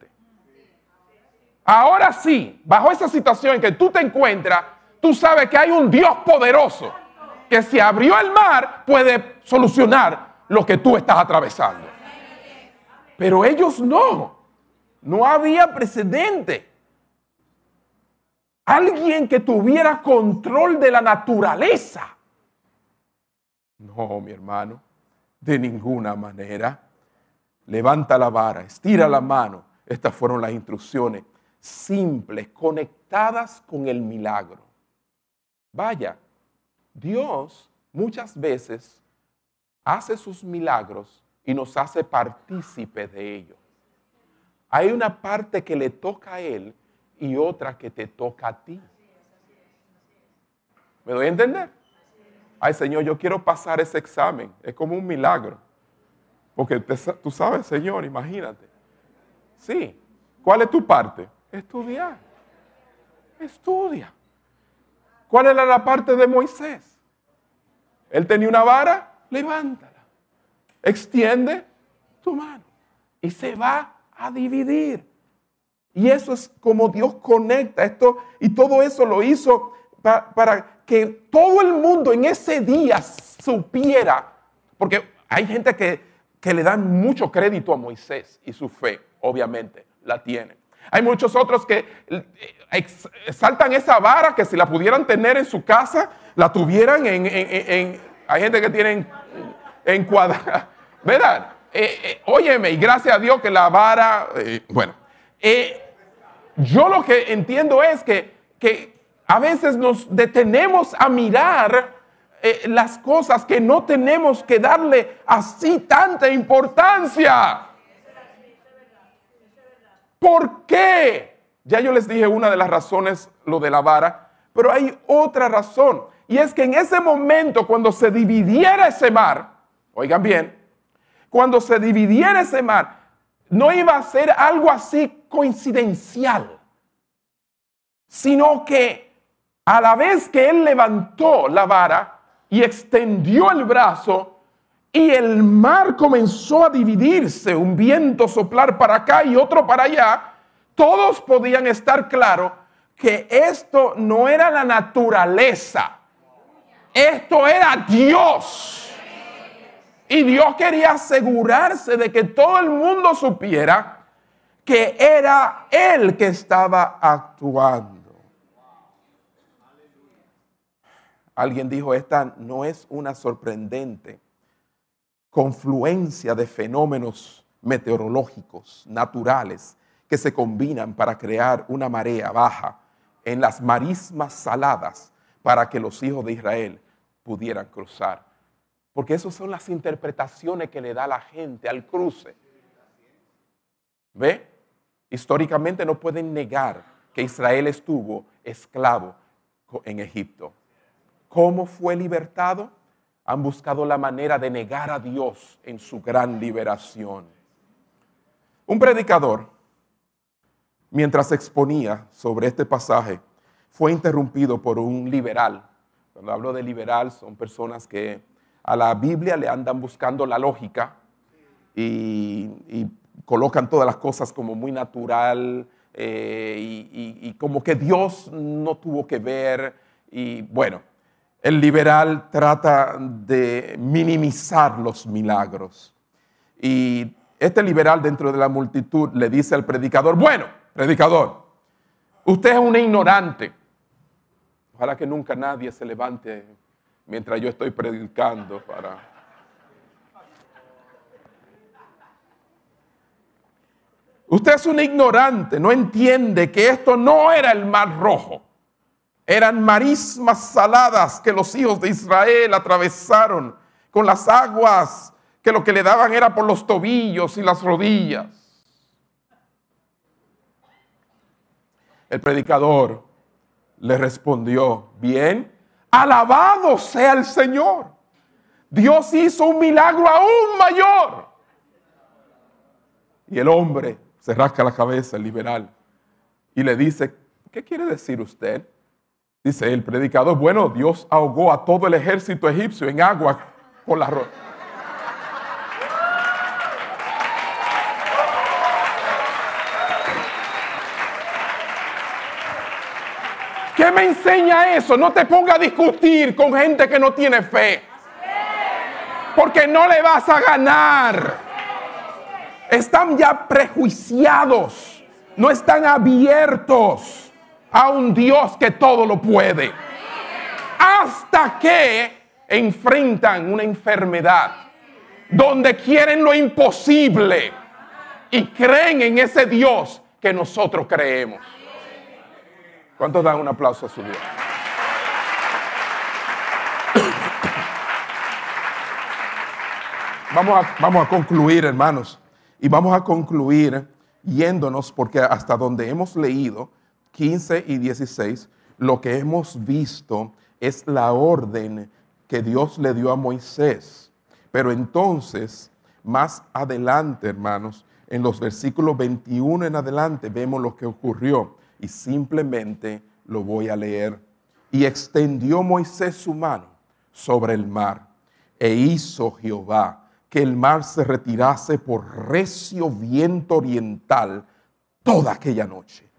Speaker 1: Ahora sí, bajo esa situación en que tú te encuentras, tú sabes que hay un Dios poderoso que si abrió el mar puede solucionar lo que tú estás atravesando. Pero ellos no. No había precedente alguien que tuviera control de la naturaleza. No, mi hermano, de ninguna manera. Levanta la vara, estira la mano, Estas fueron las instrucciones simples, conectadas con el milagro. Vaya, Dios muchas veces hace sus milagros y nos hace partícipes de ellos. Hay una parte que le toca a Él y otra que te toca a ti. ¿Me doy a entender? Ay, Señor, yo quiero pasar ese examen. Es como un milagro. Porque tú sabes, Señor, imagínate. Sí. ¿Cuál es tu parte? Estudiar. Estudia. ¿Cuál era la parte de Moisés? Él tenía una vara, levántala. Extiende tu mano. Y se va a dividir. Y eso es como Dios conecta esto. Y todo eso lo hizo para que todo el mundo en ese día supiera. Porque hay gente que, que le dan mucho crédito a Moisés y su fe, obviamente, la tiene. Hay muchos otros que eh, saltan esa vara que si la pudieran tener en su casa, la tuvieran en... hay gente que tiene en, cuadra, [laughs] ¿verdad? Eh, eh, óyeme, y gracias a Dios que la vara, bueno, yo lo que entiendo es que, que, a veces nos detenemos a mirar las cosas que no tenemos que darle así tanta importancia. ¿Por qué? Ya yo les dije una de las razones, lo de la vara, pero hay otra razón. Y es que en ese momento, cuando se dividiera ese mar, oigan bien, cuando se dividiera ese mar, no iba a ser algo así coincidencial, sino que a la vez que él levantó la vara y extendió el brazo, y el mar comenzó a dividirse, un viento soplar para acá y otro para allá, todos podían estar claros que esto no era la naturaleza, esto era Dios. Y Dios quería asegurarse de que todo el mundo supiera que era Él que estaba actuando. Alguien dijo, esta no es una sorprendente confluencia de fenómenos meteorológicos naturales que se combinan para crear una marea baja en las marismas saladas para que los hijos de Israel pudieran cruzar. Porque esas son las interpretaciones que le da la gente al cruce. ¿Ve? Históricamente no pueden negar que Israel estuvo esclavo en Egipto. ¿Cómo fue libertado? Han buscado la manera de negar a Dios en su gran liberación. Un predicador, mientras exponía sobre este pasaje, fue interrumpido por un liberal. Cuando hablo de liberal, son personas que a la Biblia le andan buscando la lógica y, colocan todas las cosas como muy natural eh, y como que Dios no tuvo que ver. Y bueno, el liberal trata de minimizar los milagros. Y este liberal dentro de la multitud le dice al predicador, bueno, predicador, usted es un ignorante. Ojalá que nunca nadie se levante mientras yo estoy predicando para... Usted es un ignorante, no entiende que esto no era el mar rojo eran marismas saladas que los hijos de Israel atravesaron con las aguas que lo que le daban era por los tobillos y las rodillas. El predicador le respondió, bien, alabado sea el Señor. Dios hizo un milagro aún mayor. Y el hombre se rasca la cabeza, el liberal, y le dice, ¿qué quiere decir usted? Dice el predicador, bueno, Dios ahogó a todo el ejército egipcio en agua por la roca. ¿Qué me enseña eso? No te ponga a discutir con gente que no tiene fe. Porque no le vas a ganar. Están ya prejuiciados. No están abiertos a un Dios que todo lo puede. Hasta que enfrentan una enfermedad donde quieren lo imposible. y creen en ese Dios que nosotros creemos. ¿Cuántos dan un aplauso a su Dios? [coughs] Vamos a, vamos a concluir, hermanos, y vamos a concluir yéndonos, porque hasta donde hemos leído, 15 y 16, lo que hemos visto es la orden que Dios le dio a Moisés. Pero entonces, más adelante, hermanos, en los versículos 21 en adelante, vemos lo que ocurrió y simplemente lo voy a leer. Y extendió Moisés su mano sobre el mar e hizo Jehová que el mar se retirase por recio viento oriental toda aquella noche.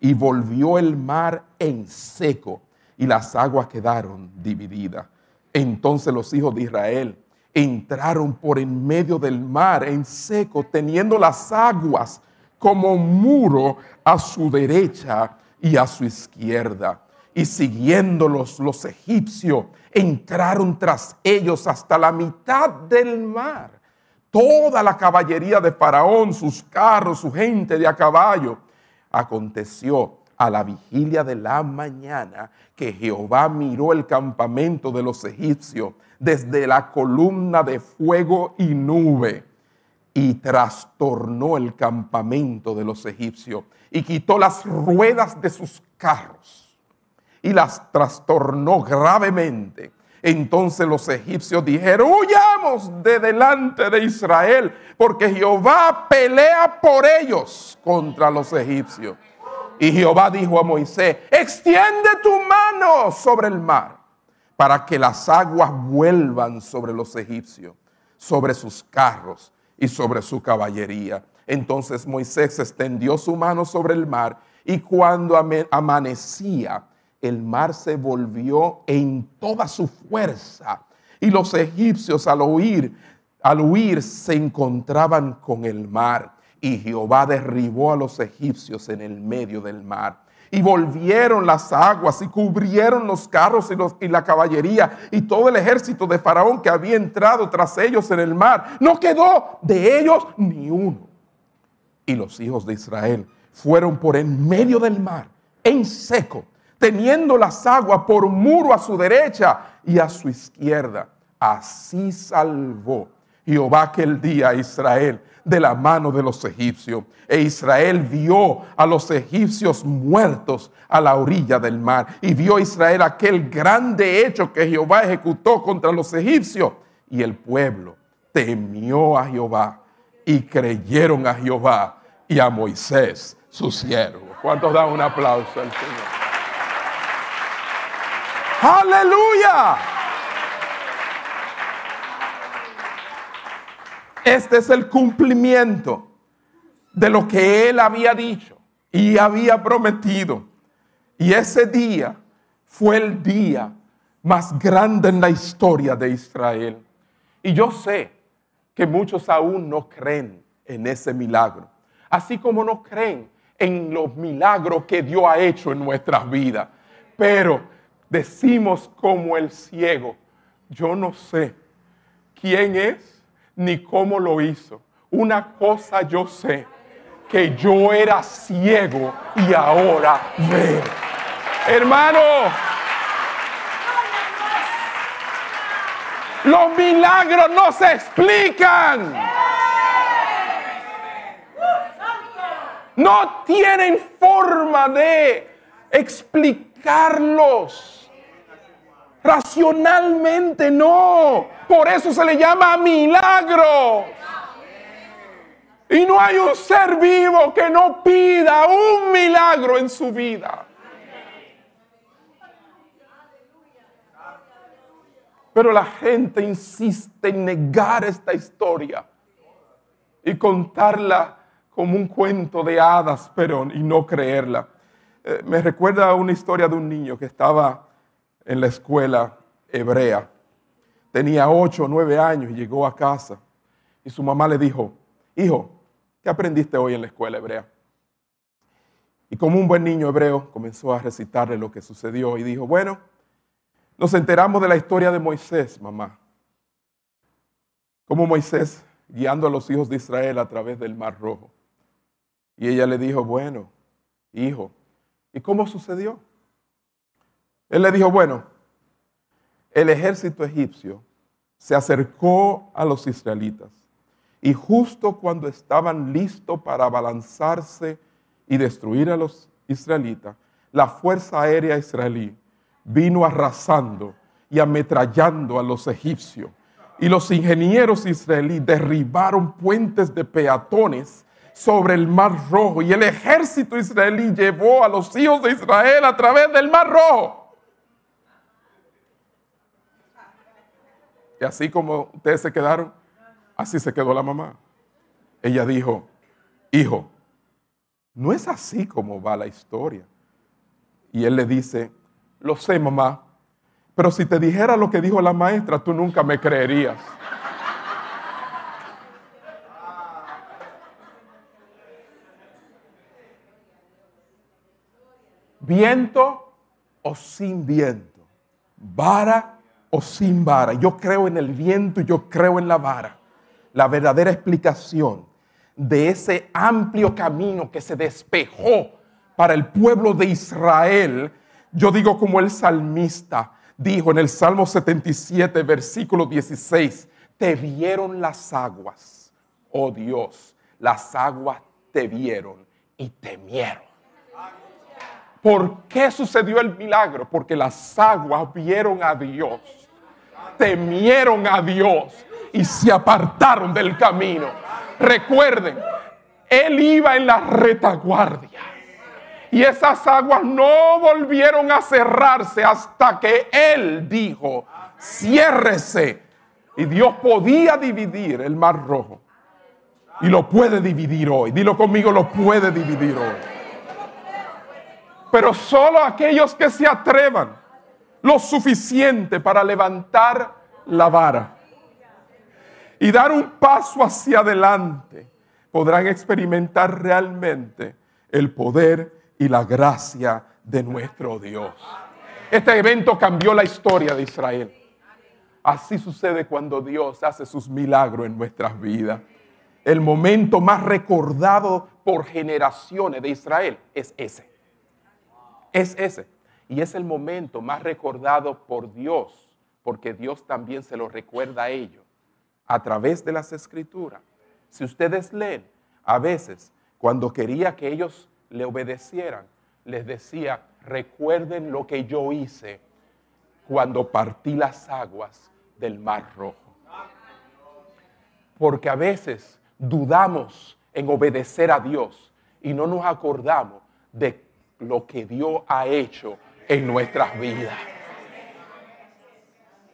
Speaker 1: Y volvió el mar en seco y las aguas quedaron divididas. Entonces los hijos de Israel entraron por en medio del mar en seco, teniendo las aguas como muro a su derecha y a su izquierda. Y siguiéndolos los egipcios, entraron tras ellos hasta la mitad del mar. Toda la caballería de Faraón, sus carros, su gente de a caballo. Aconteció a la vigilia de la mañana que Jehová miró el campamento de los egipcios desde la columna de fuego y nube y trastornó el campamento de los egipcios y quitó las ruedas de sus carros y las trastornó gravemente. Entonces los egipcios dijeron, huyamos de delante de Israel, porque Jehová pelea por ellos contra los egipcios. Y Jehová dijo a Moisés, extiende tu mano sobre el mar para que las aguas vuelvan sobre los egipcios, sobre sus carros y sobre su caballería. Entonces Moisés extendió su mano sobre el mar y cuando amanecía, el mar se volvió en toda su fuerza y los egipcios al huir, al huir se encontraban con el mar y Jehová derribó a los egipcios en el medio del mar. Y volvieron las aguas y cubrieron los carros y, y, la caballería y todo el ejército de Faraón que había entrado tras ellos en el mar. No quedó de ellos ni uno. Y los hijos de Israel fueron por en medio del mar, en seco, teniendo las aguas por muro a su derecha y a su izquierda. Así salvó Jehová aquel día a Israel de la mano de los egipcios. E Israel vio a los egipcios muertos a la orilla del mar. Y vio Israel aquel grande hecho que Jehová ejecutó contra los egipcios. Y el pueblo temió a Jehová y creyeron a Jehová y a Moisés, su siervo. ¿Cuántos dan un aplauso al Señor? Aleluya. Este es el cumplimiento de lo que él había dicho y había prometido. Y ese día fue el día más grande en la historia de Israel. Y yo sé que muchos aún no creen en ese milagro, así como no creen en los milagros que Dios ha hecho en nuestras vidas. Pero decimos como el ciego, yo no sé quién es ni cómo lo hizo. Una cosa yo sé, que yo era ciego y ahora veo. Hermano, los milagros no se explican. No tienen forma de explicarlos. Racionalmente no. Por eso se le llama milagro. Y no hay un ser vivo que no pida un milagro en su vida. Pero la gente insiste en negar esta historia y contarla como un cuento de hadas, pero y no creerla. Eh, me recuerda una historia de un niño que estaba en la escuela hebrea. Tenía ocho o nueve años y llegó a casa. Y su mamá le dijo, hijo, ¿qué aprendiste hoy en la escuela hebrea? Y como un buen niño hebreo comenzó a recitarle lo que sucedió y dijo, bueno, nos enteramos de la historia de Moisés, mamá. Cómo Moisés guiando a los hijos de Israel a través del Mar Rojo. Y ella le dijo, bueno, hijo, ¿y cómo sucedió? Él le dijo, bueno, el ejército egipcio se acercó a los israelitas y justo cuando estaban listos para abalanzarse y destruir a los israelitas, la fuerza aérea israelí vino arrasando y ametrallando a los egipcios. Y los ingenieros israelíes derribaron puentes de peatones sobre el mar rojo. Y el ejército israelí llevó a los hijos de Israel a través del mar rojo. Y así como ustedes se quedaron, así se quedó la mamá. Ella dijo, hijo, no es así como va la historia. Y él le dice, lo sé mamá, pero si te dijera lo que dijo la maestra, tú nunca me creerías. Viento o sin viento, vara o sin vara. Yo creo en el viento y yo creo en la vara. La verdadera explicación de ese amplio camino que se despejó para el pueblo de Israel, yo digo como el salmista dijo en el Salmo 77, versículo 16, te vieron las aguas, oh Dios, las aguas te vieron y temieron. ¿Por qué sucedió el milagro? Porque las aguas vieron a Dios, temieron a Dios y se apartaron del camino. Recuerden, Él iba en la retaguardia. Y esas aguas no volvieron a cerrarse hasta que Él dijo, ciérrese. Y Dios podía dividir el mar rojo. Y lo puede dividir hoy. Dilo conmigo, lo puede dividir hoy pero solo aquellos que se atrevan lo suficiente para levantar la vara y dar un paso hacia adelante, podrán experimentar realmente el poder y la gracia de nuestro Dios. Este evento cambió la historia de Israel. Así sucede cuando Dios hace sus milagros en nuestras vidas. El momento más recordado por generaciones de Israel es ese. Es ese. Y es el momento más recordado por Dios, porque Dios también se lo recuerda a ellos a través de las escrituras. Si ustedes leen, a veces, cuando quería que ellos le obedecieran, les decía, recuerden lo que yo hice cuando partí las aguas del Mar Rojo. Porque a veces dudamos en obedecer a Dios y no nos acordamos de lo que Dios ha hecho en nuestras vidas.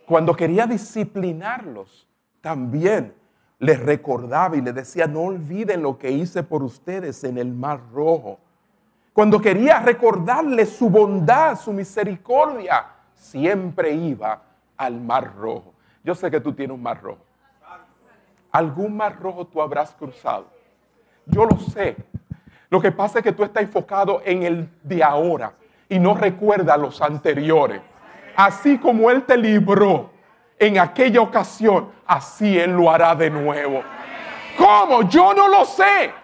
Speaker 1: Cuando quería disciplinarlos, también les recordaba y les decía, no olviden lo que hice por ustedes en el mar rojo. Cuando quería recordarles su bondad, su misericordia, siempre iba al mar rojo. Yo sé que tú tienes un mar rojo. Algún mar rojo tú habrás cruzado. Yo lo sé, lo que pasa es que tú estás enfocado en el de ahora y no recuerdas los anteriores. Así como Él te libró en aquella ocasión, así Él lo hará de nuevo. ¿Cómo? Yo no lo sé.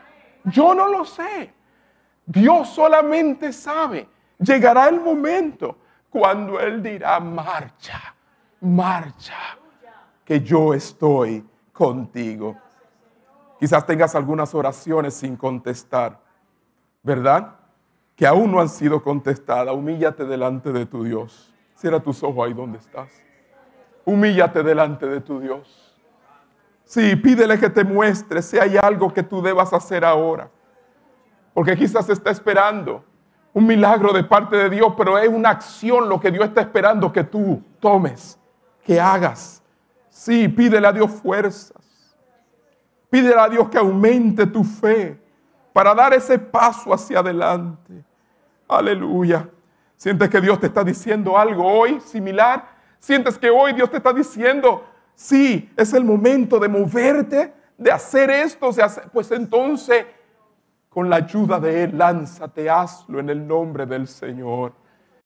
Speaker 1: Yo no lo sé. Dios solamente sabe. Llegará el momento cuando Él dirá, marcha, marcha, que yo estoy contigo. Quizás tengas algunas oraciones sin contestar. ¿Verdad? Que aún no han sido contestadas. Humíllate delante de tu Dios. Cierra tus ojos ahí donde estás. Humíllate delante de tu Dios. Sí, pídele que te muestre si hay algo que tú debas hacer ahora. Porque quizás está esperando un milagro de parte de Dios, pero es una acción lo que Dios está esperando que tú tomes, que hagas. Sí, pídele a Dios fuerzas. Pídele a Dios que aumente tu fe para dar ese paso hacia adelante. Aleluya. ¿Sientes que Dios te está diciendo algo hoy similar? ¿Sientes que hoy Dios te está diciendo, sí, es el momento de moverte, de hacer esto? pues entonces, con la ayuda de Él, lánzate, hazlo en el nombre del Señor.